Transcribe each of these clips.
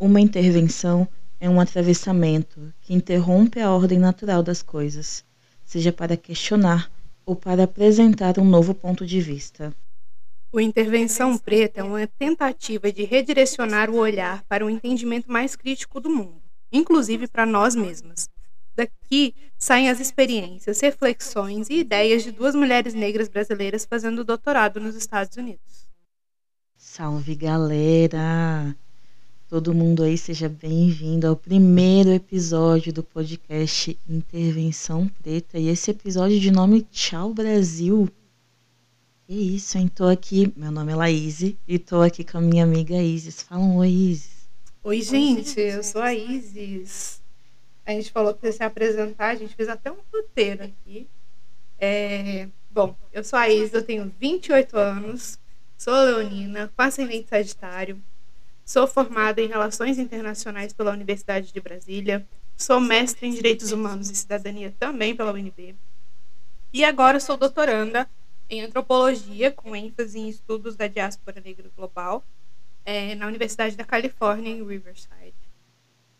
Uma intervenção é um atravessamento que interrompe a ordem natural das coisas, seja para questionar ou para apresentar um novo ponto de vista. O Intervenção Preta é uma tentativa de redirecionar o olhar para um entendimento mais crítico do mundo, inclusive para nós mesmas. Daqui saem as experiências, reflexões e ideias de duas mulheres negras brasileiras fazendo doutorado nos Estados Unidos. Salve galera! Todo mundo aí seja bem-vindo ao primeiro episódio do podcast Intervenção Preta e esse episódio de nome Tchau Brasil. Que isso, hein? Tô aqui, meu nome é Laís e tô aqui com a minha amiga Isis. Fala um oi, Isis. Oi, gente, eu sou a Isis. A gente falou que ia se apresentar, a gente fez até um roteiro aqui. É... Bom, eu sou a Isis, eu tenho 28 anos, sou leonina, com ascendente sagitário, sou formada em Relações Internacionais pela Universidade de Brasília, sou mestre em Direitos Humanos e Cidadania também pela UNB, e agora sou doutoranda em antropologia, com ênfase em estudos da diáspora negra global, é, na Universidade da Califórnia, em Riverside.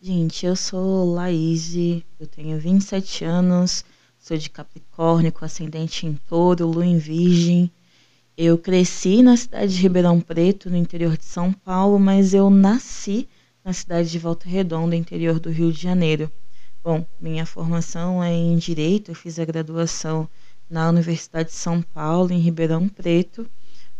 Gente, eu sou Laís, eu tenho 27 anos, sou de Capricórnio, com ascendente em touro, lua em virgem. Eu cresci na cidade de Ribeirão Preto, no interior de São Paulo, mas eu nasci na cidade de Volta Redonda, interior do Rio de Janeiro. Bom, minha formação é em Direito, eu fiz a graduação na Universidade de São Paulo, em Ribeirão Preto.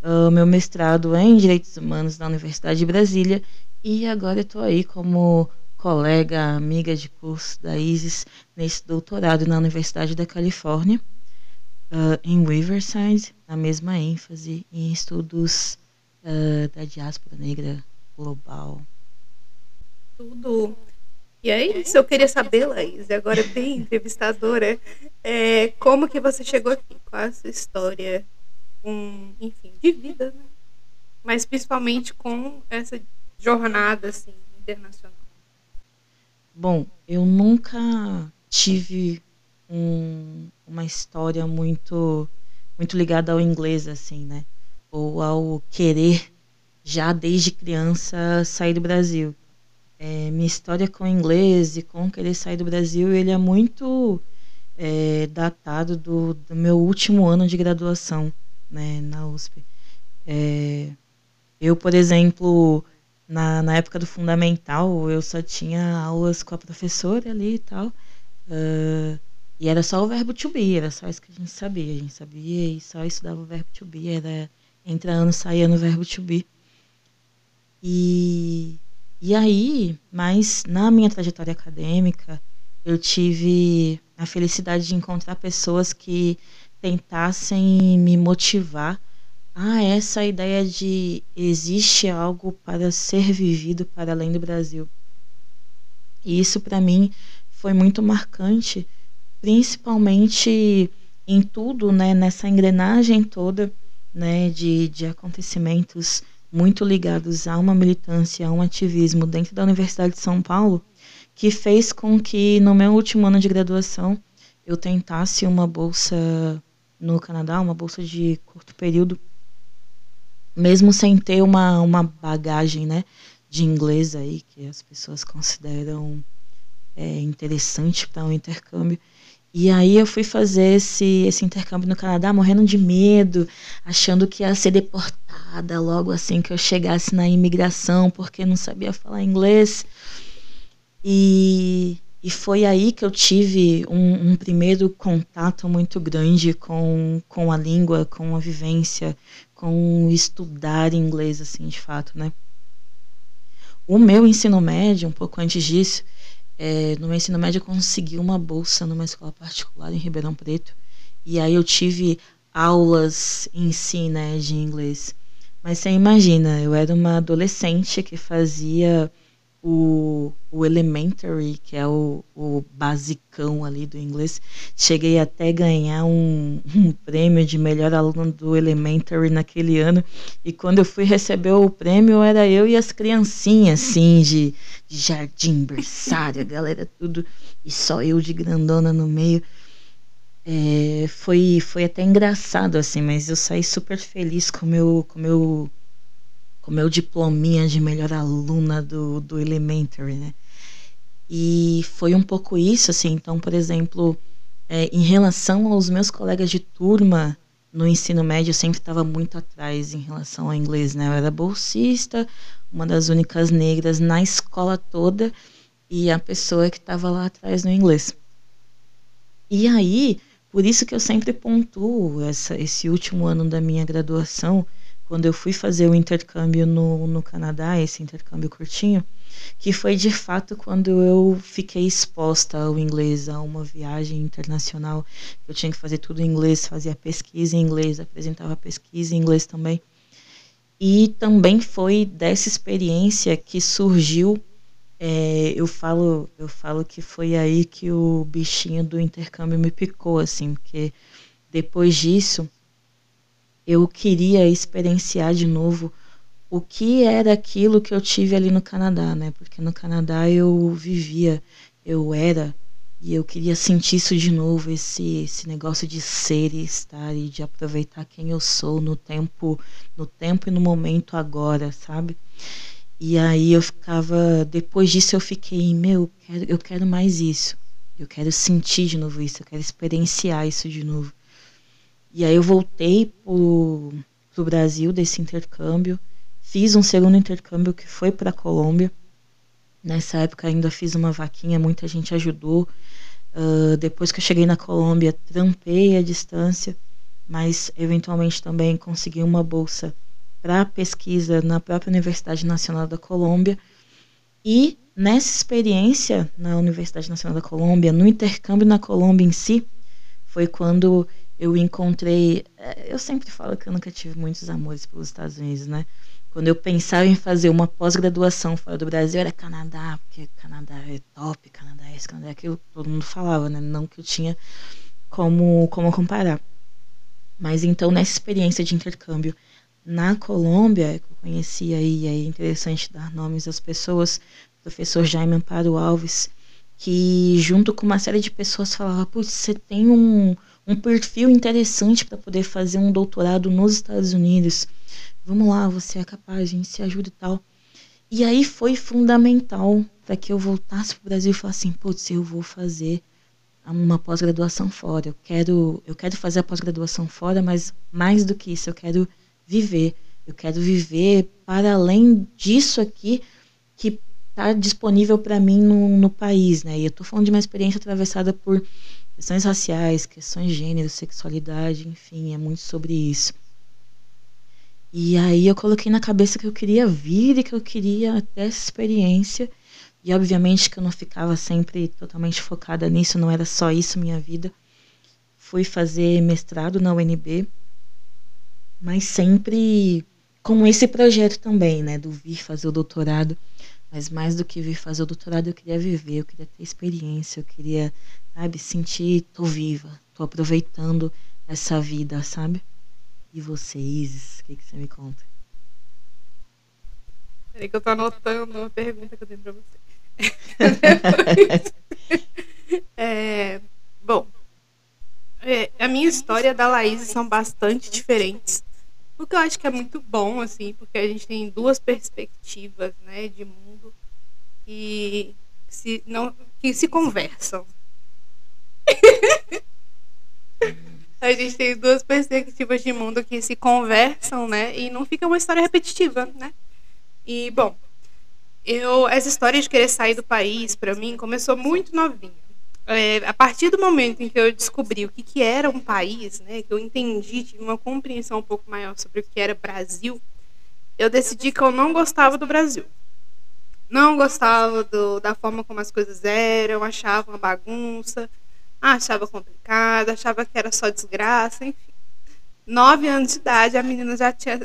Uh, meu mestrado é em Direitos Humanos na Universidade de Brasília e agora estou aí como colega, amiga de curso da ISIS nesse doutorado na Universidade da Califórnia, uh, em Riverside, na mesma ênfase em estudos uh, da diáspora negra global. Tudo e aí, se eu queria saber, Laís, agora bem entrevistadora, é, como que você chegou aqui? Qual a sua história, um, enfim, de vida, né? Mas principalmente com essa jornada, assim, internacional. Bom, eu nunca tive um, uma história muito, muito ligada ao inglês, assim, né? Ou ao querer, já desde criança, sair do Brasil é, minha história com o inglês e com querer sair do Brasil, ele é muito é, datado do, do, meu último ano de graduação né, na USP. É, eu, por exemplo, na, na época do fundamental, eu só tinha aulas com a professora ali e tal. Uh, e era só o verbo to be, era só isso que a gente sabia. A gente sabia e só estudava o verbo to be, era entra ano, saía no verbo to be. E e aí, mas na minha trajetória acadêmica, eu tive a felicidade de encontrar pessoas que tentassem me motivar a essa ideia de existe algo para ser vivido para além do Brasil. E isso para mim foi muito marcante, principalmente em tudo, né, nessa engrenagem toda, né, de, de acontecimentos muito ligados a uma militância, a um ativismo dentro da Universidade de São Paulo, que fez com que no meu último ano de graduação eu tentasse uma bolsa no Canadá, uma bolsa de curto período, mesmo sem ter uma, uma bagagem né, de inglês aí, que as pessoas consideram é, interessante para um intercâmbio. E aí eu fui fazer esse, esse intercâmbio no Canadá morrendo de medo, achando que ia ser deportada logo assim que eu chegasse na imigração, porque não sabia falar inglês. E, e foi aí que eu tive um, um primeiro contato muito grande com, com a língua, com a vivência, com estudar inglês, assim, de fato, né? O meu ensino médio, um pouco antes disso, é, no meu ensino médio eu consegui uma bolsa numa escola particular em Ribeirão Preto. E aí eu tive aulas em si, né, de inglês. Mas você imagina, eu era uma adolescente que fazia o, o elementary, que é o, o basicão ali do inglês. Cheguei até ganhar um, um prêmio de melhor aluno do elementary naquele ano. E quando eu fui receber o prêmio, era eu e as criancinhas, assim, de, de jardim, berçário, a galera tudo. E só eu de grandona no meio. É, foi, foi até engraçado, assim, mas eu saí super feliz com meu, o meu com meu diplominha de melhor aluna do, do Elementary, né? E foi um pouco isso, assim. Então, por exemplo, é, em relação aos meus colegas de turma no ensino médio, eu sempre estava muito atrás em relação ao inglês, né? Eu era bolsista, uma das únicas negras na escola toda e a pessoa que estava lá atrás no inglês. E aí, por isso que eu sempre pontuo essa, esse último ano da minha graduação, quando eu fui fazer o intercâmbio no, no Canadá, esse intercâmbio curtinho, que foi de fato quando eu fiquei exposta ao inglês, a uma viagem internacional. Eu tinha que fazer tudo em inglês, fazia pesquisa em inglês, apresentava pesquisa em inglês também. E também foi dessa experiência que surgiu é, eu falo eu falo que foi aí que o bichinho do intercâmbio me picou assim porque depois disso eu queria experienciar de novo o que era aquilo que eu tive ali no Canadá, né? Porque no Canadá eu vivia, eu era e eu queria sentir isso de novo, esse esse negócio de ser e estar e de aproveitar quem eu sou no tempo, no tempo e no momento agora, sabe? E aí eu ficava, depois disso eu fiquei, meu, eu quero, eu quero mais isso. Eu quero sentir de novo isso, eu quero experienciar isso de novo. E aí eu voltei pro, pro Brasil desse intercâmbio Fiz um segundo intercâmbio que foi para a Colômbia. Nessa época ainda fiz uma vaquinha, muita gente ajudou. Uh, depois que eu cheguei na Colômbia, trampei à distância, mas eventualmente também consegui uma bolsa para pesquisa na própria Universidade Nacional da Colômbia. E nessa experiência na Universidade Nacional da Colômbia, no intercâmbio na Colômbia em si, foi quando eu encontrei. Eh, eu sempre falo que eu nunca tive muitos amores pelos Estados Unidos, né? Quando eu pensava em fazer uma pós-graduação fora do Brasil, era Canadá, porque Canadá é top, Canadá é isso, Canadá é aquilo, todo mundo falava, né? Não que eu tinha como, como comparar. Mas então, nessa experiência de intercâmbio na Colômbia, que eu conheci aí, é interessante dar nomes às pessoas, professor Jaime Amparo Alves, que junto com uma série de pessoas falava, putz, você tem um, um perfil interessante para poder fazer um doutorado nos Estados Unidos vamos lá, você é capaz, gente se ajuda e tal. E aí foi fundamental para que eu voltasse para o Brasil e falasse assim, putz, eu vou fazer uma pós-graduação fora. Eu quero, eu quero fazer a pós-graduação fora, mas mais do que isso, eu quero viver. Eu quero viver para além disso aqui que está disponível para mim no, no, país, né? E eu estou falando de uma experiência atravessada por questões raciais, questões de gênero, sexualidade, enfim, é muito sobre isso. E aí eu coloquei na cabeça que eu queria vir e que eu queria ter essa experiência. E obviamente que eu não ficava sempre totalmente focada nisso, não era só isso minha vida. Fui fazer mestrado na UNB, mas sempre com esse projeto também, né, do vir fazer o doutorado. Mas mais do que vir fazer o doutorado, eu queria viver, eu queria ter experiência, eu queria, sabe, sentir, tô viva, tô aproveitando essa vida, sabe? E você, Isis, o que, que você me conta? Peraí que eu tô anotando uma pergunta que eu tenho pra você. é, bom, é, a minha história e a da Laís são bastante diferentes. O que eu acho que é muito bom, assim, porque a gente tem duas perspectivas, né, de mundo que se, não, que se conversam. A gente tem duas perspectivas de mundo que se conversam, né? E não fica uma história repetitiva, né? E, bom, eu essa história de querer sair do país, para mim, começou muito novinha. É, a partir do momento em que eu descobri o que, que era um país, né? Que eu entendi, tive uma compreensão um pouco maior sobre o que era Brasil, eu decidi que eu não gostava do Brasil. Não gostava do, da forma como as coisas eram, achava uma bagunça achava complicado, achava que era só desgraça, enfim. Nove anos de idade, a menina já tinha.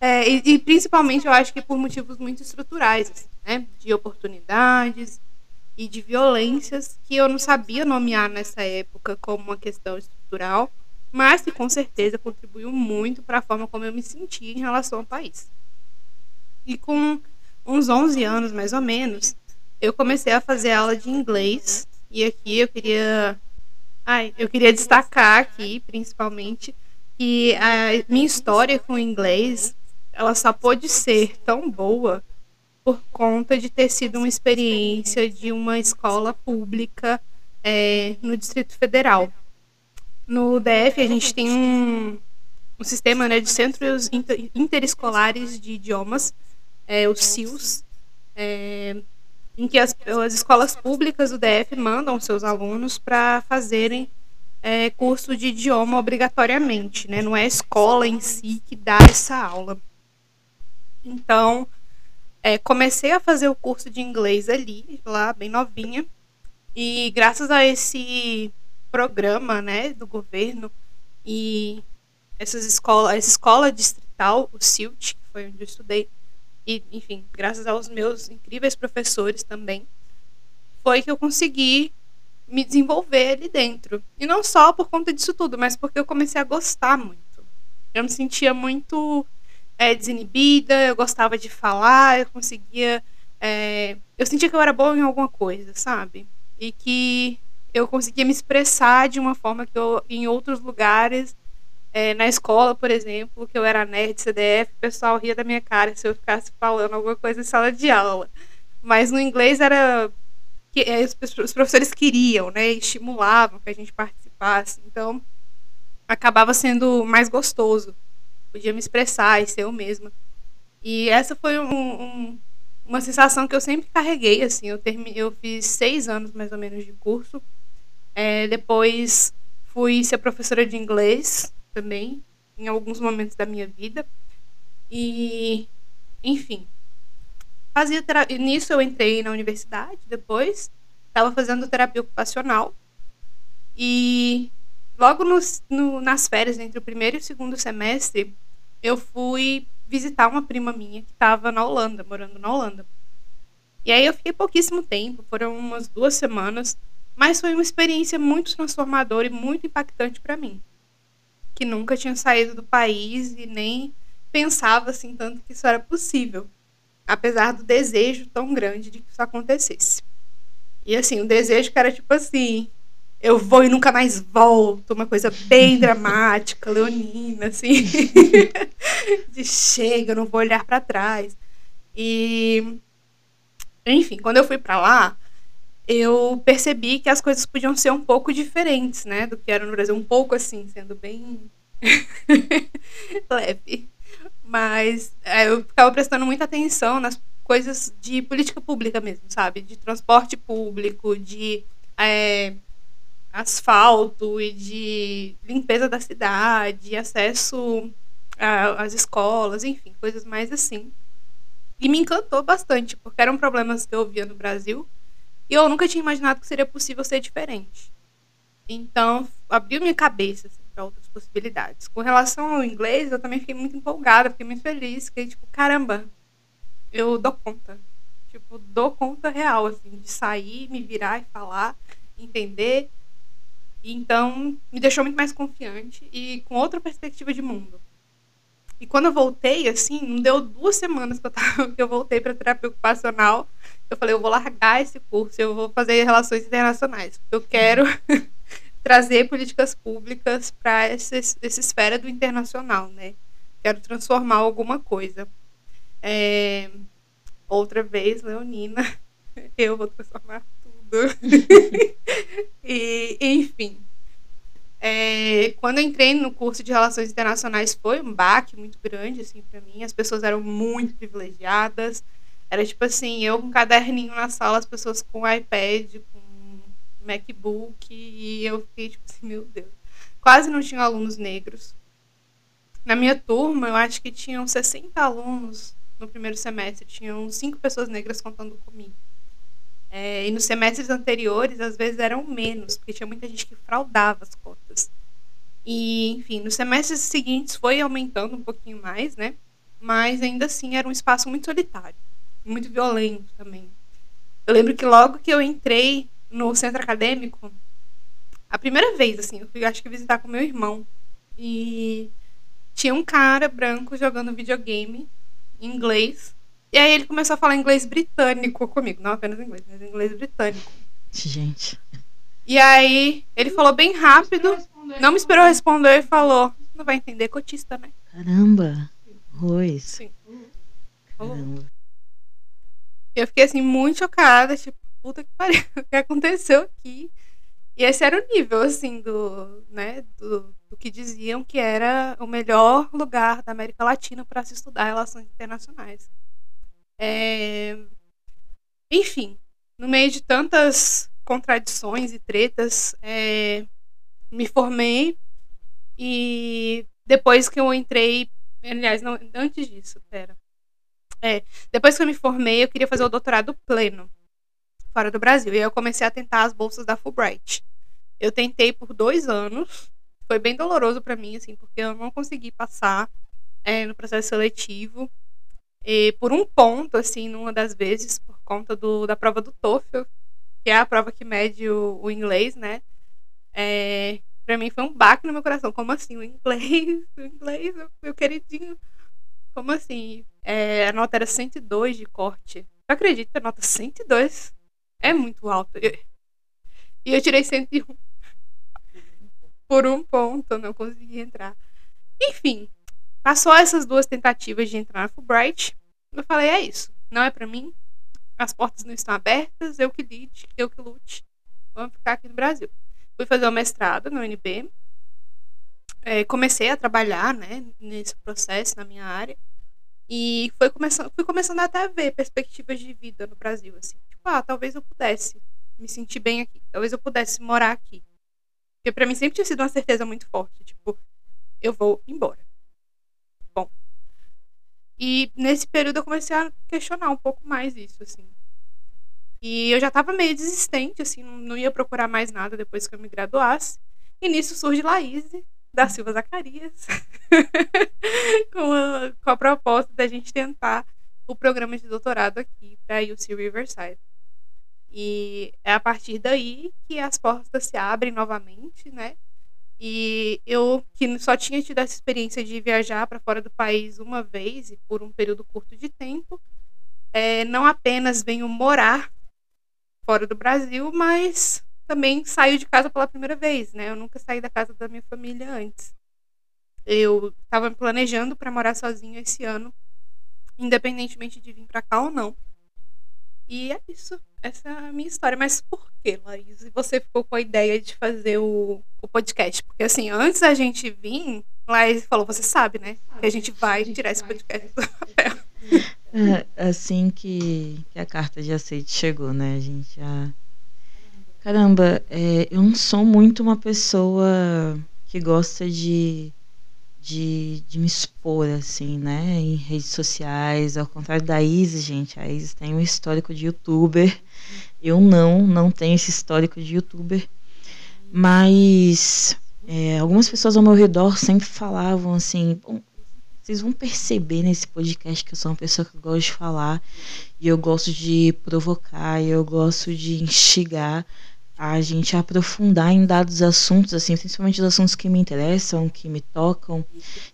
é, e, e, principalmente eu acho que por motivos muito estruturais, assim, né? De oportunidades e de violências que eu não sabia nomear nessa época como uma questão estrutural, mas que com certeza contribuiu muito para a forma como eu me sentia em relação ao país. E com uns 11 anos mais ou menos, eu comecei a fazer aula de inglês e aqui eu queria ai, eu queria destacar aqui principalmente que a minha história com o inglês, ela só pôde ser tão boa por conta de ter sido uma experiência de uma escola pública é, no Distrito Federal. No DF, a gente tem um, um sistema né, de centros inter, interescolares de idiomas, é, os CIUs, é, em que as, as, escolas públicas do DF mandam seus alunos para fazerem é, curso de idioma obrigatoriamente, né? Não é a escola em si que dá essa aula. Então, é, comecei a fazer o curso de inglês ali, lá bem novinha, e graças a esse programa, né, do governo e essas escolas, essa escola distrital, o CILT, que foi onde eu estudei, e enfim, graças aos meus incríveis professores também, foi que eu consegui me desenvolver ali dentro. E não só por conta disso tudo, mas porque eu comecei a gostar muito. Eu me sentia muito é, desinibida, eu gostava de falar, eu conseguia. É, eu sentia que eu era boa em alguma coisa, sabe? E que eu conseguia me expressar de uma forma que eu, em outros lugares, é, na escola, por exemplo, que eu era nerd, CDF, o pessoal ria da minha cara se eu ficasse falando alguma coisa em sala de aula. Mas no inglês era que é, os professores queriam, né, estimulavam que a gente participasse. Então, acabava sendo mais gostoso. Podia me expressar e ser eu mesma. E essa foi um, um, uma sensação que eu sempre carreguei, assim. Eu, termi, eu fiz seis anos, mais ou menos, de curso. É, depois fui ser professora de inglês também, em alguns momentos da minha vida. E, enfim, Fazia terapia. Nisso eu entrei na universidade depois. Estava fazendo terapia ocupacional. E logo no, nas férias, entre o primeiro e o segundo semestre, eu fui visitar uma prima minha que estava na Holanda, morando na Holanda. E aí eu fiquei pouquíssimo tempo, foram umas duas semanas, mas foi uma experiência muito transformadora e muito impactante para mim, que nunca tinha saído do país e nem pensava assim tanto que isso era possível apesar do desejo tão grande de que isso acontecesse. E assim, o desejo que era tipo assim, eu vou e nunca mais volto, uma coisa bem dramática, leonina, assim, de chega, eu não vou olhar para trás. E enfim, quando eu fui para lá, eu percebi que as coisas podiam ser um pouco diferentes, né, do que era no Brasil, um pouco assim, sendo bem leve. Mas é, eu ficava prestando muita atenção nas coisas de política pública mesmo, sabe? De transporte público, de é, asfalto e de limpeza da cidade, acesso às escolas, enfim, coisas mais assim. E me encantou bastante, porque eram problemas que eu via no Brasil e eu nunca tinha imaginado que seria possível ser diferente. Então, abriu minha cabeça assim, para outras possibilidades. Com relação ao inglês, eu também fiquei muito empolgada, fiquei muito feliz, fiquei tipo, caramba, eu dou conta. Tipo, dou conta real, assim, de sair, me virar e falar, entender. Então, me deixou muito mais confiante e com outra perspectiva de mundo. E quando eu voltei, assim, não deu duas semanas que eu, tava, que eu voltei para terapia ocupacional. Eu falei, eu vou largar esse curso, eu vou fazer relações internacionais. Porque eu quero trazer políticas públicas para essa, essa esfera do internacional, né? Quero transformar alguma coisa. É, outra vez, Leonina, eu vou transformar. e, enfim. É, quando entrei no curso de Relações Internacionais foi um baque muito grande assim para mim. As pessoas eram muito privilegiadas. Era tipo assim, eu com caderninho na sala, as pessoas com iPad, MacBook e eu fiquei tipo assim, meu Deus. Quase não tinha alunos negros. Na minha turma, eu acho que tinham 60 alunos no primeiro semestre, tinham cinco pessoas negras contando comigo. É, e nos semestres anteriores, às vezes eram menos, porque tinha muita gente que fraudava as cotas. E, enfim, nos semestres seguintes foi aumentando um pouquinho mais, né? Mas ainda assim era um espaço muito solitário, muito violento também. Eu lembro que logo que eu entrei no centro acadêmico, a primeira vez, assim, eu fui, acho que visitar com meu irmão. E tinha um cara branco jogando videogame em inglês. E aí ele começou a falar inglês britânico comigo. Não apenas inglês, mas inglês britânico. Gente. E aí ele falou bem rápido, não me esperou responder e falou: não vai entender, cotista, né? Caramba! Rois. Sim. Caramba. Eu fiquei assim, muito chocada, tipo, puta que pariu, o que aconteceu aqui? E esse era o nível, assim, do, né, do, do que diziam que era o melhor lugar da América Latina para se estudar relações internacionais. É... Enfim, no meio de tantas contradições e tretas, é... me formei e depois que eu entrei, aliás, não, antes disso, pera. É, depois que eu me formei, eu queria fazer o doutorado pleno fora do Brasil. E eu comecei a tentar as bolsas da Fulbright. Eu tentei por dois anos. Foi bem doloroso para mim, assim, porque eu não consegui passar é, no processo seletivo. E por um ponto, assim, numa das vezes, por conta do, da prova do TOEFL, que é a prova que mede o, o inglês, né? É, para mim foi um baque no meu coração. Como assim? O inglês, o inglês, meu queridinho. Como assim? É, a nota era 102 de corte. Eu acredito a nota 102 é muito alta. E eu tirei 101. Por um ponto, eu não consegui entrar. Enfim, passou essas duas tentativas de entrar na Fulbright. Eu falei, é isso. Não é para mim. As portas não estão abertas. Eu que lide, eu que lute. Vamos ficar aqui no Brasil. Fui fazer o mestrado no UNB. É, comecei a trabalhar né, nesse processo na minha área. E foi começando, fui começando até a ver perspectivas de vida no Brasil. Assim. Tipo, ah, talvez eu pudesse me sentir bem aqui. Talvez eu pudesse morar aqui. Porque para mim sempre tinha sido uma certeza muito forte. Tipo, eu vou embora. E nesse período eu comecei a questionar um pouco mais isso, assim. E eu já tava meio desistente, assim, não ia procurar mais nada depois que eu me graduasse. E nisso surge Laís, da Silva Zacarias, com, a, com a proposta da gente tentar o programa de doutorado aqui para UC Riverside. E é a partir daí que as portas se abrem novamente, né? E eu, que só tinha tido essa experiência de viajar para fora do país uma vez e por um período curto de tempo, é, não apenas venho morar fora do Brasil, mas também saio de casa pela primeira vez, né? Eu nunca saí da casa da minha família antes. Eu estava me planejando para morar sozinha esse ano, independentemente de vir para cá ou não. E é isso. Essa é a minha história. Mas por que, Laís? Você ficou com a ideia de fazer o, o podcast? Porque, assim, antes da gente vir, Laís falou: você sabe, né? Que a gente vai tirar esse podcast do papel. É, assim que, que a carta de aceite chegou, né? A gente já. Caramba, é, eu não sou muito uma pessoa que gosta de de, de me expor, assim, né, em redes sociais, ao contrário da Isis, gente, a Isis tem um histórico de youtuber, eu não, não tenho esse histórico de youtuber, mas é, algumas pessoas ao meu redor sempre falavam assim, vocês vão perceber nesse podcast que eu sou uma pessoa que gosta de falar, e eu gosto de provocar, e eu gosto de instigar, a gente aprofundar em dados assuntos, assim, principalmente os assuntos que me interessam, que me tocam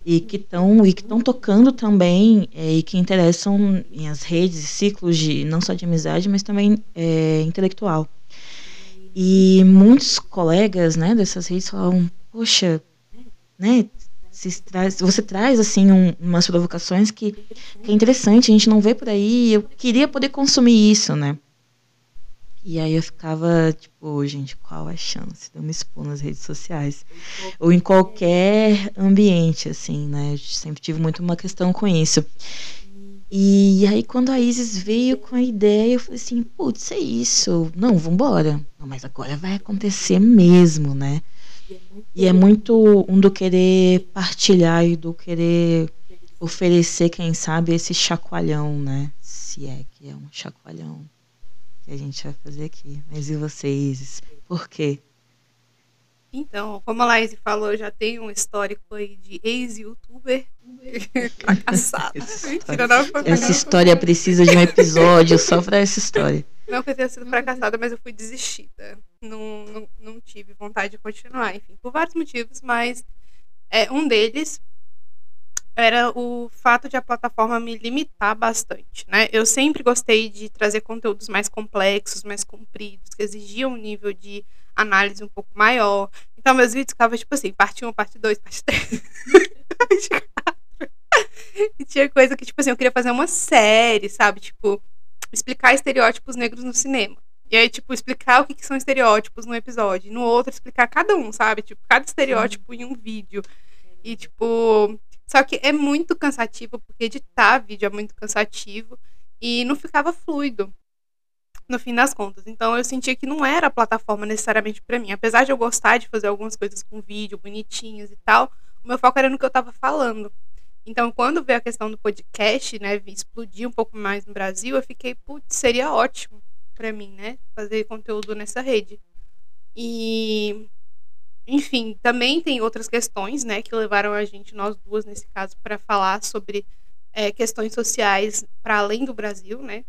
e que estão e que estão tocando também é, e que interessam em as redes e ciclos de não só de amizade, mas também é, intelectual. E muitos colegas, né, dessas redes falam, poxa, né, traz, você traz assim um, umas provocações que, que é interessante, a gente não vê por aí. Eu queria poder consumir isso, né? E aí eu ficava, tipo, gente, qual a chance de eu me expor nas redes sociais? Ou em qualquer ambiente, assim, né? Eu sempre tive muito uma questão com isso. E aí quando a Isis veio com a ideia, eu falei assim, putz, é isso. Não, vambora. Não, mas agora vai acontecer mesmo, né? E é muito um do querer partilhar e do querer oferecer, quem sabe, esse chacoalhão, né? Se é que é um chacoalhão que a gente vai fazer aqui. Mas e vocês? Por quê? Então, como a Laís falou, eu já tenho um histórico aí de ex-youtuber fracassado. essa história, essa história precisa de um episódio só para essa história. Não que eu tenha sido fracassada, mas eu fui desistida. Não, não, não tive vontade de continuar, enfim, por vários motivos, mas é, um deles era o fato de a plataforma me limitar bastante, né? Eu sempre gostei de trazer conteúdos mais complexos, mais compridos, que exigiam um nível de análise um pouco maior. Então, meus vídeos ficavam tipo assim, parte 1, parte 2, parte 3. e tinha coisa que, tipo assim, eu queria fazer uma série, sabe? Tipo, explicar estereótipos negros no cinema. E aí, tipo, explicar o que, que são estereótipos no episódio. No outro, explicar cada um, sabe? Tipo, cada estereótipo Sim. em um vídeo. E, tipo. Só que é muito cansativo, porque editar vídeo é muito cansativo. E não ficava fluido, no fim das contas. Então, eu sentia que não era a plataforma necessariamente para mim. Apesar de eu gostar de fazer algumas coisas com vídeo, bonitinhas e tal, o meu foco era no que eu tava falando. Então, quando veio a questão do podcast, né, explodir um pouco mais no Brasil, eu fiquei, putz, seria ótimo para mim, né, fazer conteúdo nessa rede. E, enfim, também tem outras questões, né, que levaram a gente, nós duas nesse caso, para falar sobre é, questões sociais para além do Brasil, né,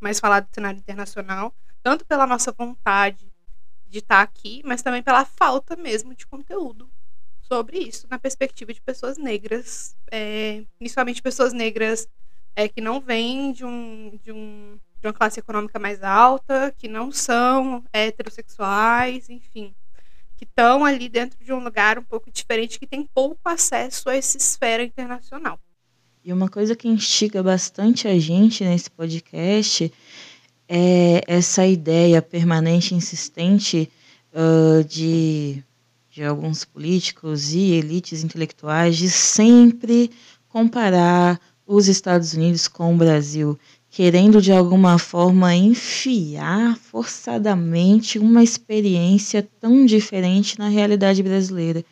mas falar do cenário internacional, tanto pela nossa vontade de estar tá aqui, mas também pela falta mesmo de conteúdo sobre isso na perspectiva de pessoas negras, é, principalmente pessoas negras é, que não vêm de, um, de, um, de uma classe econômica mais alta, que não são heterossexuais, enfim, que estão ali dentro de um lugar um pouco diferente, que tem pouco acesso a essa esfera internacional. E uma coisa que instiga bastante a gente nesse podcast é essa ideia permanente, insistente uh, de de alguns políticos e elites intelectuais de sempre comparar os Estados Unidos com o Brasil, querendo de alguma forma enfiar forçadamente uma experiência tão diferente na realidade brasileira.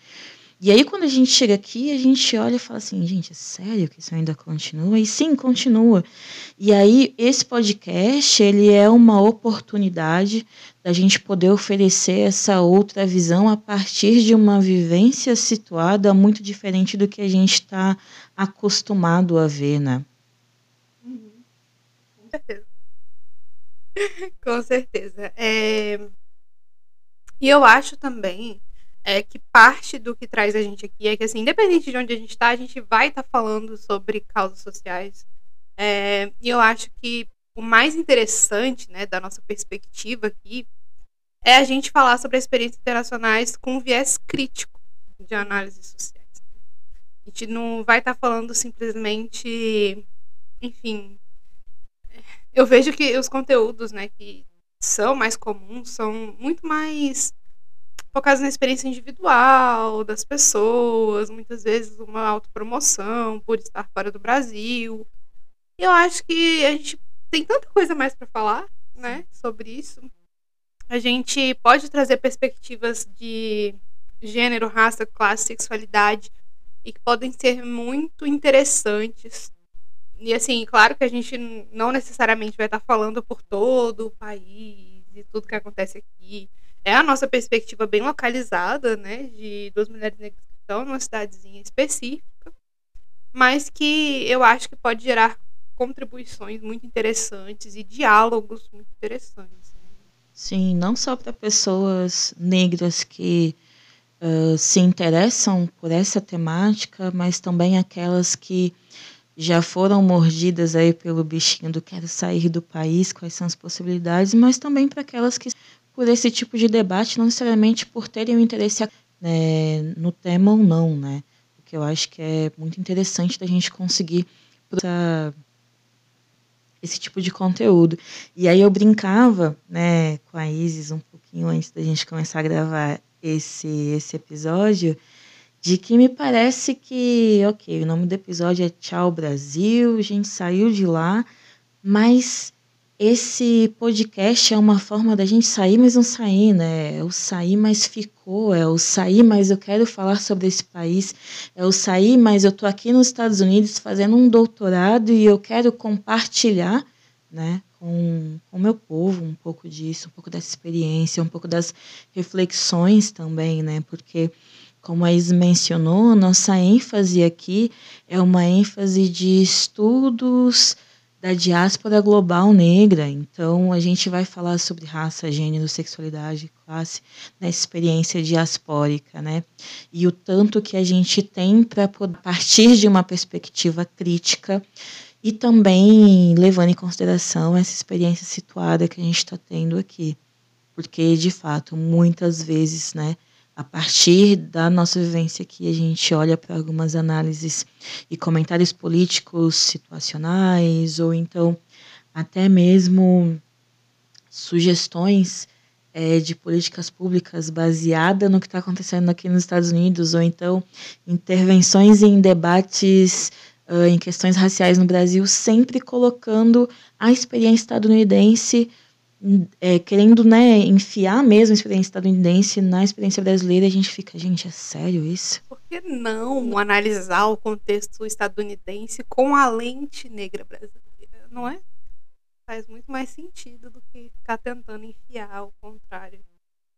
E aí, quando a gente chega aqui, a gente olha e fala assim, gente, é sério que isso ainda continua? E sim, continua. E aí, esse podcast, ele é uma oportunidade da gente poder oferecer essa outra visão a partir de uma vivência situada muito diferente do que a gente está acostumado a ver, né? Certeza. Com certeza. É... E eu acho também é que parte do que traz a gente aqui é que, assim, independente de onde a gente está, a gente vai estar tá falando sobre causas sociais. É, e eu acho que o mais interessante, né, da nossa perspectiva aqui, é a gente falar sobre experiências internacionais com viés crítico de análises sociais. A gente não vai estar tá falando simplesmente, enfim, eu vejo que os conteúdos, né, que são mais comuns são muito mais focados na experiência individual das pessoas, muitas vezes uma autopromoção por estar fora do Brasil. Eu acho que a gente tem tanta coisa mais para falar, né, sobre isso. A gente pode trazer perspectivas de gênero, raça, classe, sexualidade e que podem ser muito interessantes. E assim, claro que a gente não necessariamente vai estar falando por todo o país e tudo que acontece aqui é a nossa perspectiva bem localizada, né, de duas mulheres negras que estão numa cidadezinha específica, mas que eu acho que pode gerar contribuições muito interessantes e diálogos muito interessantes. Né? Sim, não só para pessoas negras que uh, se interessam por essa temática, mas também aquelas que já foram mordidas aí pelo bichinho do quero sair do país, quais são as possibilidades, mas também para aquelas que por esse tipo de debate, não necessariamente por terem um interesse né, no tema ou não, né? Porque eu acho que é muito interessante da gente conseguir essa, esse tipo de conteúdo. E aí eu brincava, né, com a Isis um pouquinho antes da gente começar a gravar esse, esse episódio, de que me parece que, ok, o nome do episódio é Tchau Brasil, a gente saiu de lá, mas esse podcast é uma forma da gente sair, mas não sair, né? É o sair, mas ficou. É o sair, mas eu quero falar sobre esse país. É o sair, mas eu tô aqui nos Estados Unidos fazendo um doutorado e eu quero compartilhar, né? Com o meu povo um pouco disso, um pouco dessa experiência, um pouco das reflexões também, né? Porque como a Is mencionou, nossa ênfase aqui é uma ênfase de estudos da diáspora global negra. Então, a gente vai falar sobre raça, gênero, sexualidade, classe, na experiência diaspórica, né? E o tanto que a gente tem para partir de uma perspectiva crítica e também levando em consideração essa experiência situada que a gente está tendo aqui. porque de fato, muitas vezes, né, a partir da nossa vivência aqui, a gente olha para algumas análises e comentários políticos situacionais, ou então até mesmo sugestões é, de políticas públicas baseada no que está acontecendo aqui nos Estados Unidos, ou então intervenções em debates uh, em questões raciais no Brasil, sempre colocando a experiência estadunidense, é, querendo né, enfiar mesmo a experiência estadunidense na experiência brasileira, a gente fica, gente, é sério isso? Por que não analisar o contexto estadunidense com a lente negra brasileira, não é? faz muito mais sentido do que ficar tentando enfiar o contrário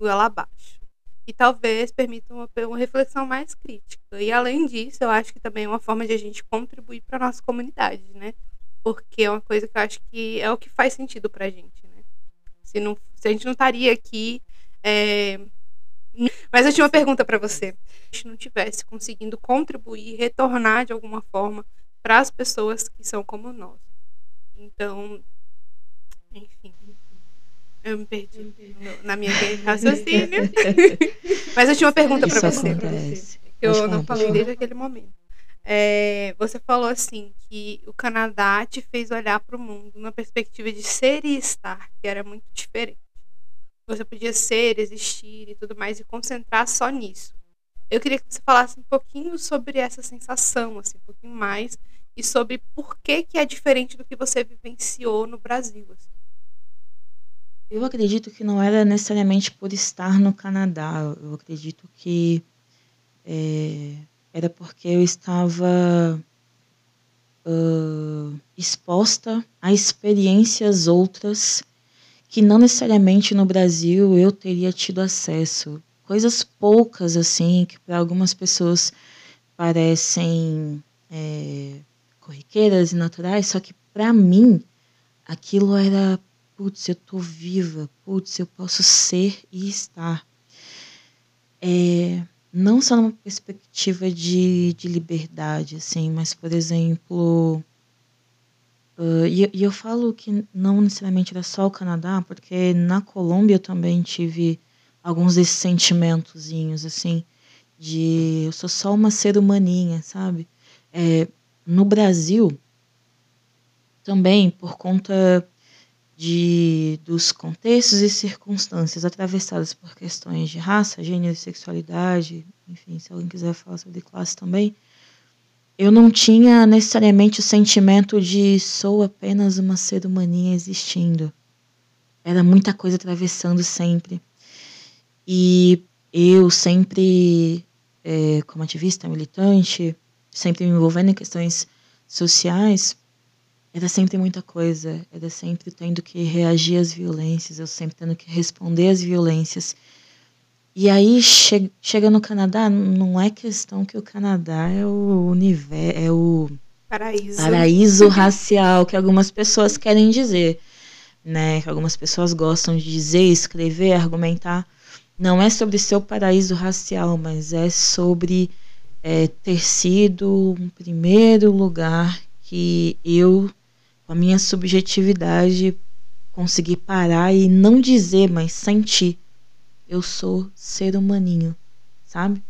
ela abaixo. E talvez permita uma, uma reflexão mais crítica. E além disso, eu acho que também é uma forma de a gente contribuir para nossa comunidade, né? Porque é uma coisa que eu acho que é o que faz sentido pra gente, né? Se, não, se a gente não estaria aqui. É... Mas eu tinha uma pergunta para você. Se a gente não tivesse conseguindo contribuir, retornar de alguma forma para as pessoas que são como nós. Então, enfim. Eu me perdi na minha raciocínio. Mas eu tinha uma pergunta para você. Acontece. Que eu não falei desde aquele momento. É, você falou assim que o Canadá te fez olhar para o mundo na perspectiva de ser e estar, que era muito diferente. Você podia ser, existir e tudo mais e concentrar só nisso. Eu queria que você falasse um pouquinho sobre essa sensação, assim, um pouquinho mais, e sobre por que, que é diferente do que você vivenciou no Brasil. Assim. Eu acredito que não era necessariamente por estar no Canadá. Eu acredito que é, era porque eu estava uh, exposta a experiências outras que não necessariamente no Brasil eu teria tido acesso. Coisas poucas, assim, que para algumas pessoas parecem é, corriqueiras e naturais, só que para mim aquilo era putz, eu tô viva, putz, eu posso ser e estar. É, não só numa perspectiva de, de liberdade, assim, mas, por exemplo, uh, e, e eu falo que não necessariamente era só o Canadá, porque na Colômbia eu também tive alguns desses sentimentozinhos, assim, de eu sou só uma ser humaninha, sabe? É, no Brasil, também, por conta de, dos contextos e circunstâncias atravessadas por questões de raça, gênero sexualidade, enfim, se alguém quiser falar sobre classe também, eu não tinha necessariamente o sentimento de sou apenas uma ser humaninha existindo. Era muita coisa atravessando sempre. E eu sempre, é, como ativista, militante, sempre me envolvendo em questões sociais, era sempre muita coisa, era sempre tendo que reagir às violências, eu sempre tendo que responder às violências. E aí che chega no Canadá, não é questão que o Canadá é o universo, é o paraíso. paraíso racial que algumas pessoas querem dizer, né? Que algumas pessoas gostam de dizer, escrever, argumentar. Não é sobre seu paraíso racial, mas é sobre é, ter sido um primeiro lugar que eu com a minha subjetividade, conseguir parar e não dizer, mas sentir. Eu sou ser humaninho, sabe?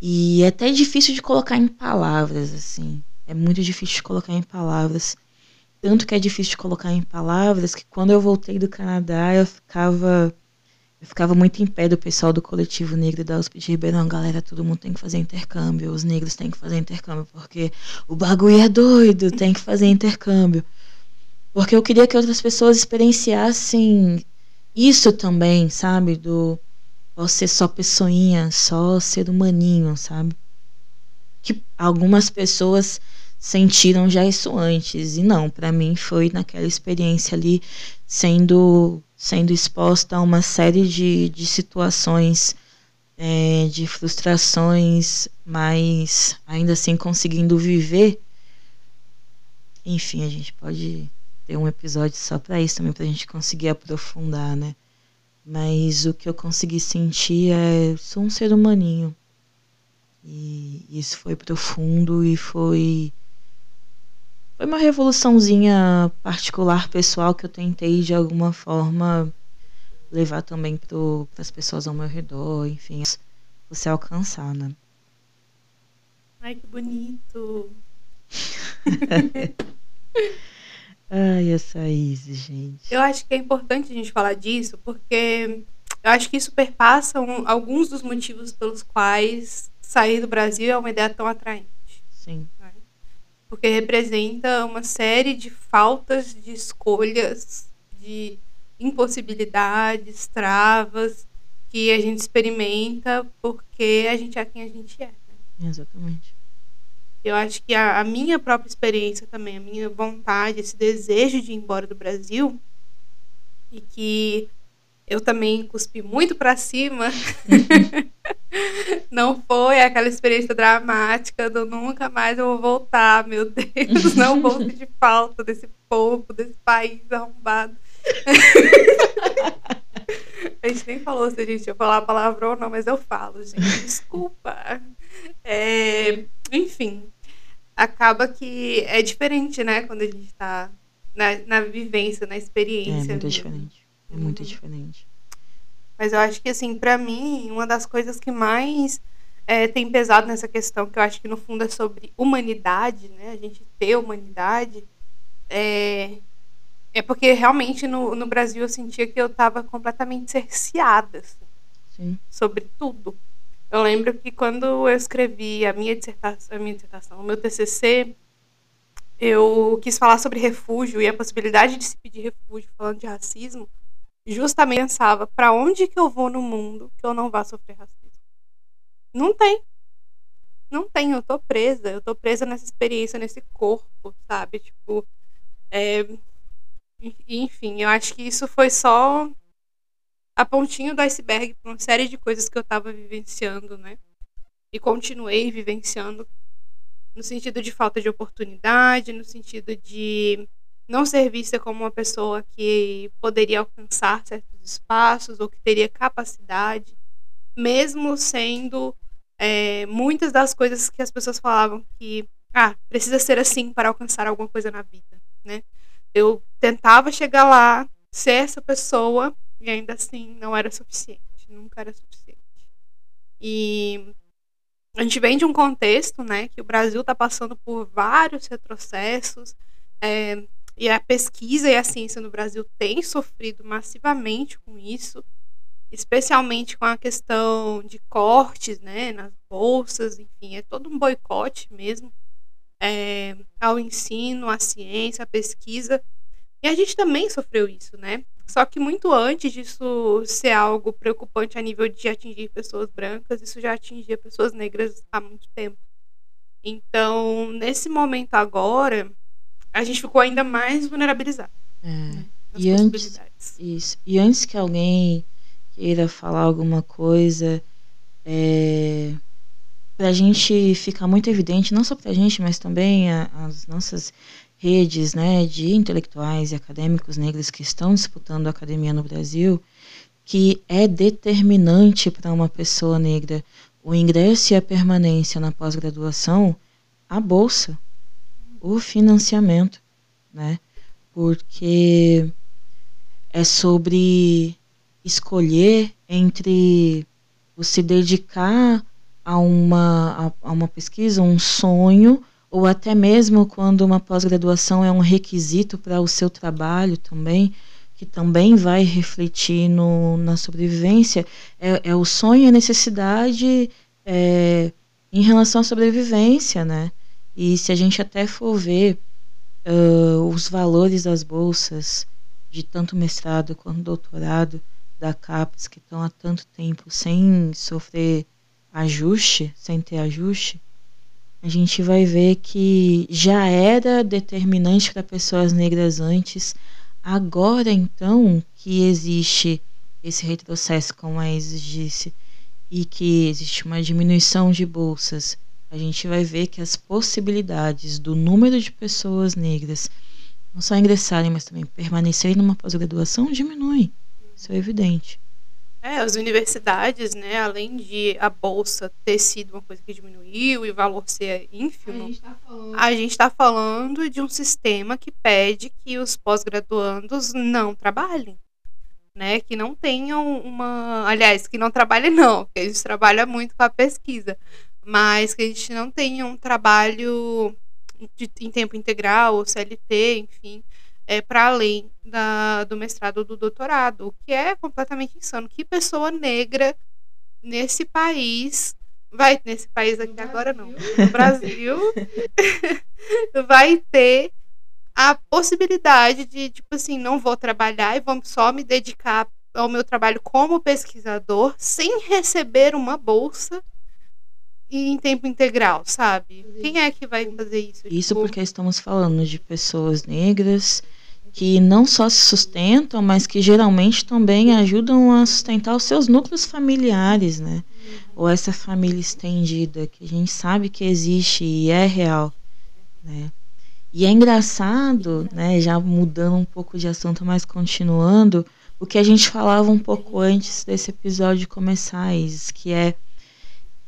E é até difícil de colocar em palavras, assim. É muito difícil de colocar em palavras. Tanto que é difícil de colocar em palavras que quando eu voltei do Canadá eu ficava eu ficava muito em pé do pessoal do coletivo negro da USP de Ribeirão. Galera, todo mundo tem que fazer intercâmbio. Os negros têm que fazer intercâmbio, porque o bagulho é doido, tem que fazer intercâmbio. Porque eu queria que outras pessoas experienciassem isso também, sabe? Do você só pessoinha, só ser humaninho, sabe? Que algumas pessoas sentiram já isso antes. E não, para mim foi naquela experiência ali, sendo sendo exposta a uma série de, de situações, é, de frustrações, mas ainda assim conseguindo viver. Enfim, a gente pode ter um episódio só para isso também, para a gente conseguir aprofundar, né? Mas o que eu consegui sentir é: sou um ser humaninho. E isso foi profundo e foi foi uma revoluçãozinha particular, pessoal, que eu tentei de alguma forma levar também para as pessoas ao meu redor, enfim, você alcançar, né? Ai, que bonito! Ai, essa Isis, gente. Eu acho que é importante a gente falar disso, porque eu acho que isso perpassa um, alguns dos motivos pelos quais sair do Brasil é uma ideia tão atraente. Sim. Porque representa uma série de faltas de escolhas, de impossibilidades, travas que a gente experimenta porque a gente é quem a gente é. Né? Exatamente. Eu acho que a, a, minha própria experiência também, a minha vontade, esse desejo de ir embora do Brasil, e que eu também cuspi muito para cima, não foi aquela experiência dramática do nunca mais eu vou voltar, meu Deus, não vou sentir falta desse povo, desse país arrombado. a gente nem falou se a gente ia falar a palavra ou não, mas eu falo, gente. Desculpa. É, enfim, acaba que é diferente, né? Quando a gente está na, na vivência, na experiência. É muito mesmo. diferente. É muito uhum. diferente. Mas eu acho que, assim, para mim, uma das coisas que mais é, tem pesado nessa questão, que eu acho que no fundo é sobre humanidade, né? A gente ter humanidade, é, é porque realmente no, no Brasil eu sentia que eu estava completamente cerceada assim, sobre tudo. Eu lembro que quando eu escrevi a minha dissertação, a minha dissertação, o meu TCC, eu quis falar sobre refúgio e a possibilidade de se pedir refúgio falando de racismo, justamente pensava para onde que eu vou no mundo que eu não vá sofrer racismo. Não tem. Não tem, eu tô presa, eu tô presa nessa experiência, nesse corpo, sabe? Tipo, é, enfim, eu acho que isso foi só a pontinha do iceberg para uma série de coisas que eu estava vivenciando, né? E continuei vivenciando no sentido de falta de oportunidade, no sentido de não ser vista como uma pessoa que poderia alcançar certos espaços ou que teria capacidade, mesmo sendo é, muitas das coisas que as pessoas falavam que ah, precisa ser assim para alcançar alguma coisa na vida, né? eu tentava chegar lá, ser essa pessoa, e ainda assim não era suficiente. Nunca era suficiente. E a gente vem de um contexto, né, que o Brasil está passando por vários retrocessos, é, e a pesquisa e a ciência no Brasil têm sofrido massivamente com isso, especialmente com a questão de cortes, né, nas bolsas, enfim, é todo um boicote mesmo é, ao ensino, à ciência, à pesquisa. E a gente também sofreu isso, né? Só que muito antes disso ser algo preocupante a nível de atingir pessoas brancas, isso já atingia pessoas negras há muito tempo. Então, nesse momento agora, a gente ficou ainda mais vulnerabilizado. É. Né? E antes, isso. E antes que alguém queira falar alguma coisa, é, para a gente ficar muito evidente, não só para a gente, mas também a, as nossas redes né, de intelectuais e acadêmicos negros que estão disputando a academia no Brasil, que é determinante para uma pessoa negra o ingresso e a permanência na pós-graduação, a bolsa, o financiamento, né? Porque é sobre escolher entre você dedicar a uma, a, a uma pesquisa, um sonho, ou até mesmo quando uma pós-graduação é um requisito para o seu trabalho também, que também vai refletir no, na sobrevivência, é, é o sonho e a necessidade é, em relação à sobrevivência, né? E se a gente até for ver uh, os valores das bolsas de tanto mestrado quanto doutorado da CAPES, que estão há tanto tempo sem sofrer ajuste, sem ter ajuste, a gente vai ver que já era determinante para pessoas negras antes. Agora, então, que existe esse retrocesso, como a Isis disse, e que existe uma diminuição de bolsas, a gente vai ver que as possibilidades do número de pessoas negras não só ingressarem, mas também permanecerem numa pós-graduação diminuem. Isso é evidente. É, as universidades, né, além de a bolsa ter sido uma coisa que diminuiu e o valor ser ínfimo, a gente está falando... falando de um sistema que pede que os pós-graduandos não trabalhem. né, que não tenham uma, aliás, que não trabalhem não, porque a gente trabalha muito com a pesquisa, mas que a gente não tenha um trabalho de, em tempo integral ou CLT, enfim, é, para além da, do mestrado ou do doutorado, o que é completamente insano. Que pessoa negra nesse país vai nesse país aqui agora não, no Brasil vai ter a possibilidade de, tipo assim, não vou trabalhar e vou só me dedicar ao meu trabalho como pesquisador sem receber uma bolsa e em tempo integral, sabe? Quem é que vai fazer isso? Isso tipo... porque estamos falando de pessoas negras que não só se sustentam, mas que geralmente também ajudam a sustentar os seus núcleos familiares, né? Ou essa família estendida que a gente sabe que existe e é real, né? E é engraçado, né, já mudando um pouco de assunto, mas continuando, o que a gente falava um pouco antes desse episódio começar, Isis, que é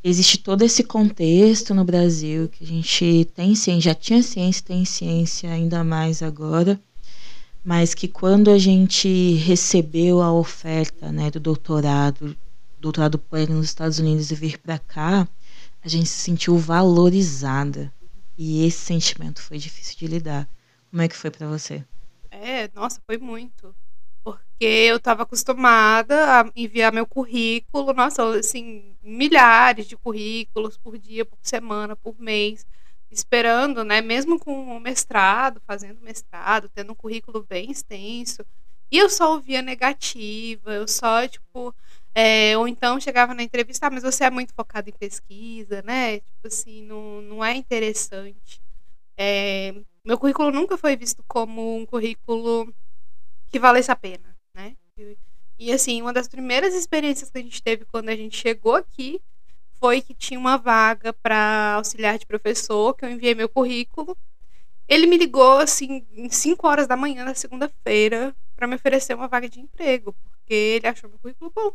existe todo esse contexto no Brasil que a gente tem ciência, já tinha ciência, tem ciência ainda mais agora, mas que quando a gente recebeu a oferta, né, do doutorado, doutorado pleno nos Estados Unidos e vir para cá, a gente se sentiu valorizada e esse sentimento foi difícil de lidar. Como é que foi para você? É, nossa, foi muito. Porque eu estava acostumada a enviar meu currículo, nossa, assim, milhares de currículos por dia, por semana, por mês, esperando, né, mesmo com o mestrado, fazendo mestrado, tendo um currículo bem extenso, e eu só ouvia negativa, eu só, tipo, é, ou então chegava na entrevista, ah, mas você é muito focado em pesquisa, né? Tipo assim, não, não é interessante. É, meu currículo nunca foi visto como um currículo que valesse a pena, né? E, e assim, uma das primeiras experiências que a gente teve quando a gente chegou aqui foi que tinha uma vaga para auxiliar de professor, que eu enviei meu currículo. Ele me ligou assim em 5 horas da manhã na segunda-feira para me oferecer uma vaga de emprego, porque ele achou meu currículo bom.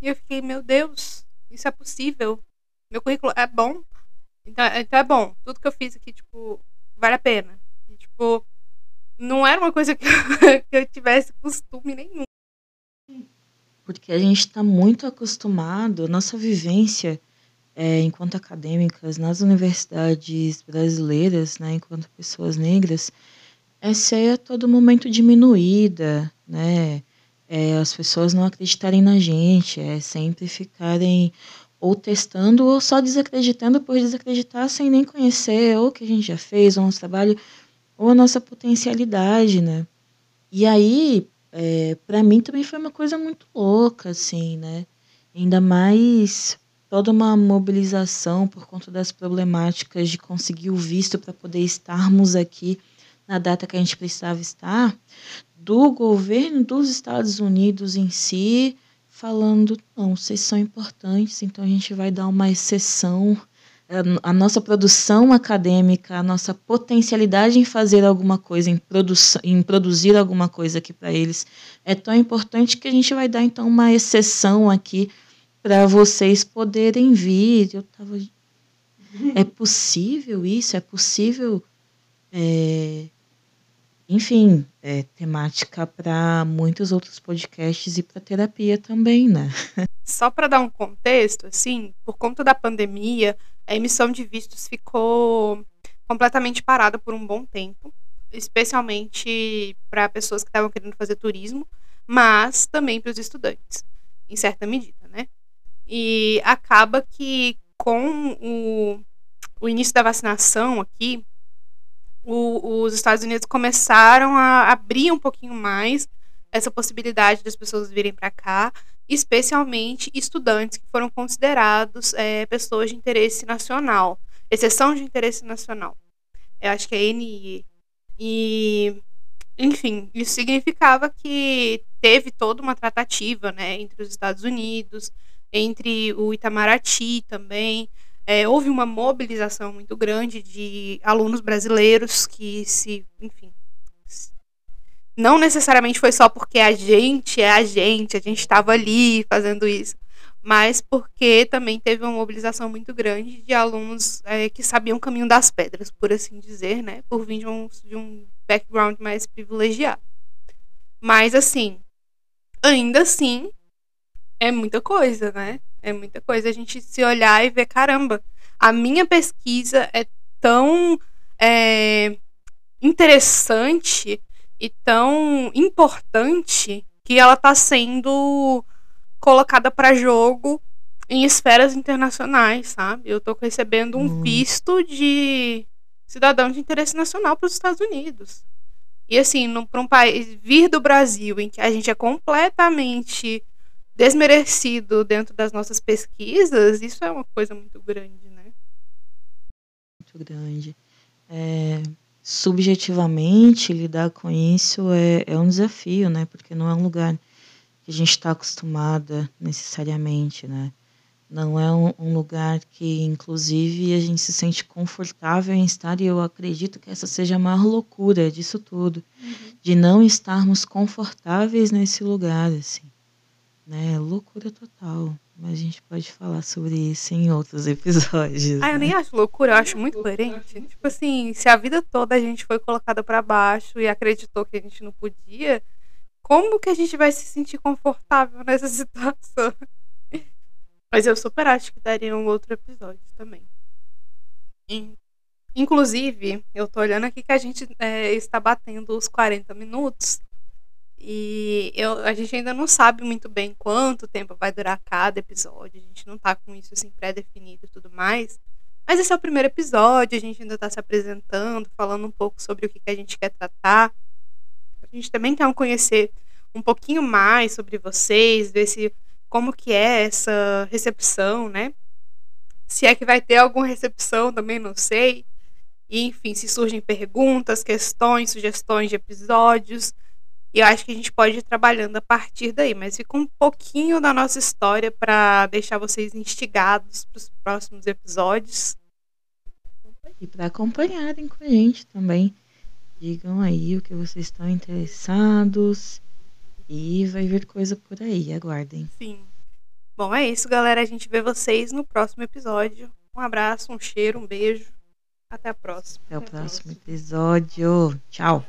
E eu fiquei, meu Deus, isso é possível. Meu currículo é bom. Então, então é bom. Tudo que eu fiz aqui, tipo, vale a pena. E, tipo, não era uma coisa que eu, que eu tivesse costume nenhum. Porque a gente está muito acostumado, nossa vivência é, enquanto acadêmicas nas universidades brasileiras, né, enquanto pessoas negras, é ser a todo momento diminuída, né? é, as pessoas não acreditarem na gente, é sempre ficarem ou testando ou só desacreditando por desacreditar sem nem conhecer ou o que a gente já fez, ou nosso trabalho, ou a nossa potencialidade, né? E aí, é, para mim também foi uma coisa muito louca, assim, né? Ainda mais toda uma mobilização por conta das problemáticas de conseguir o visto para poder estarmos aqui na data que a gente precisava estar, do governo dos Estados Unidos em si, falando: não, vocês são importantes, então a gente vai dar uma exceção. A nossa produção acadêmica, a nossa potencialidade em fazer alguma coisa, em, produ em produzir alguma coisa aqui para eles, é tão importante que a gente vai dar então uma exceção aqui para vocês poderem vir. Eu tava. É possível isso? É possível é, enfim, é temática para muitos outros podcasts e para terapia também, né? Só para dar um contexto, assim, por conta da pandemia, a emissão de vistos ficou completamente parada por um bom tempo, especialmente para pessoas que estavam querendo fazer turismo, mas também para os estudantes, em certa medida, né? E acaba que com o, o início da vacinação aqui, o, os Estados Unidos começaram a abrir um pouquinho mais essa possibilidade das pessoas virem para cá, especialmente estudantes que foram considerados é, pessoas de interesse nacional, exceção de interesse nacional. Eu acho que é NIE. E, enfim, isso significava que teve toda uma tratativa né, entre os Estados Unidos, entre o Itamaraty também, é, houve uma mobilização muito grande de alunos brasileiros que se, enfim, não necessariamente foi só porque a gente é a gente, a gente estava ali fazendo isso, mas porque também teve uma mobilização muito grande de alunos é, que sabiam o caminho das pedras, por assim dizer, né, por vir de um, de um background mais privilegiado. Mas assim, ainda assim, é muita coisa, né? É muita coisa a gente se olhar e ver, caramba, a minha pesquisa é tão é, interessante e tão importante que ela está sendo colocada para jogo em esferas internacionais, sabe? Eu estou recebendo um hum. visto de cidadão de interesse nacional para os Estados Unidos. E assim, para um país vir do Brasil, em que a gente é completamente desmerecido dentro das nossas pesquisas, isso é uma coisa muito grande, né? Muito grande. É, subjetivamente, lidar com isso é, é um desafio, né? Porque não é um lugar que a gente está acostumada necessariamente, né? Não é um, um, lugar que, inclusive, a gente se sente confortável em estar, e eu acredito que essa seja a maior loucura disso tudo, uhum. de não estarmos confortáveis nesse lugar, assim. Né? Loucura total. Mas a gente pode falar sobre isso em outros episódios. Ah, eu nem acho loucura, eu acho muito coerente. Tipo assim, se a vida toda a gente foi colocada para baixo e acreditou que a gente não podia, como que a gente vai se sentir confortável nessa situação? Mas eu super acho que daria um outro episódio também. Inclusive, eu tô olhando aqui que a gente é, está batendo os 40 minutos. E eu, a gente ainda não sabe muito bem quanto tempo vai durar cada episódio. A gente não tá com isso assim pré-definido e tudo mais. Mas esse é o primeiro episódio, a gente ainda tá se apresentando, falando um pouco sobre o que, que a gente quer tratar. A gente também quer conhecer um pouquinho mais sobre vocês, ver se como que é essa recepção, né? Se é que vai ter alguma recepção, também não sei. E, enfim, se surgem perguntas, questões, sugestões de episódios. E eu acho que a gente pode ir trabalhando a partir daí, mas fica um pouquinho da nossa história para deixar vocês instigados para os próximos episódios. E para acompanharem com a gente também. Digam aí o que vocês estão interessados. E vai vir coisa por aí, aguardem. Sim. Bom, é isso, galera. A gente vê vocês no próximo episódio. Um abraço, um cheiro, um beijo. Até a próxima. Até o próximo episódio. Tchau.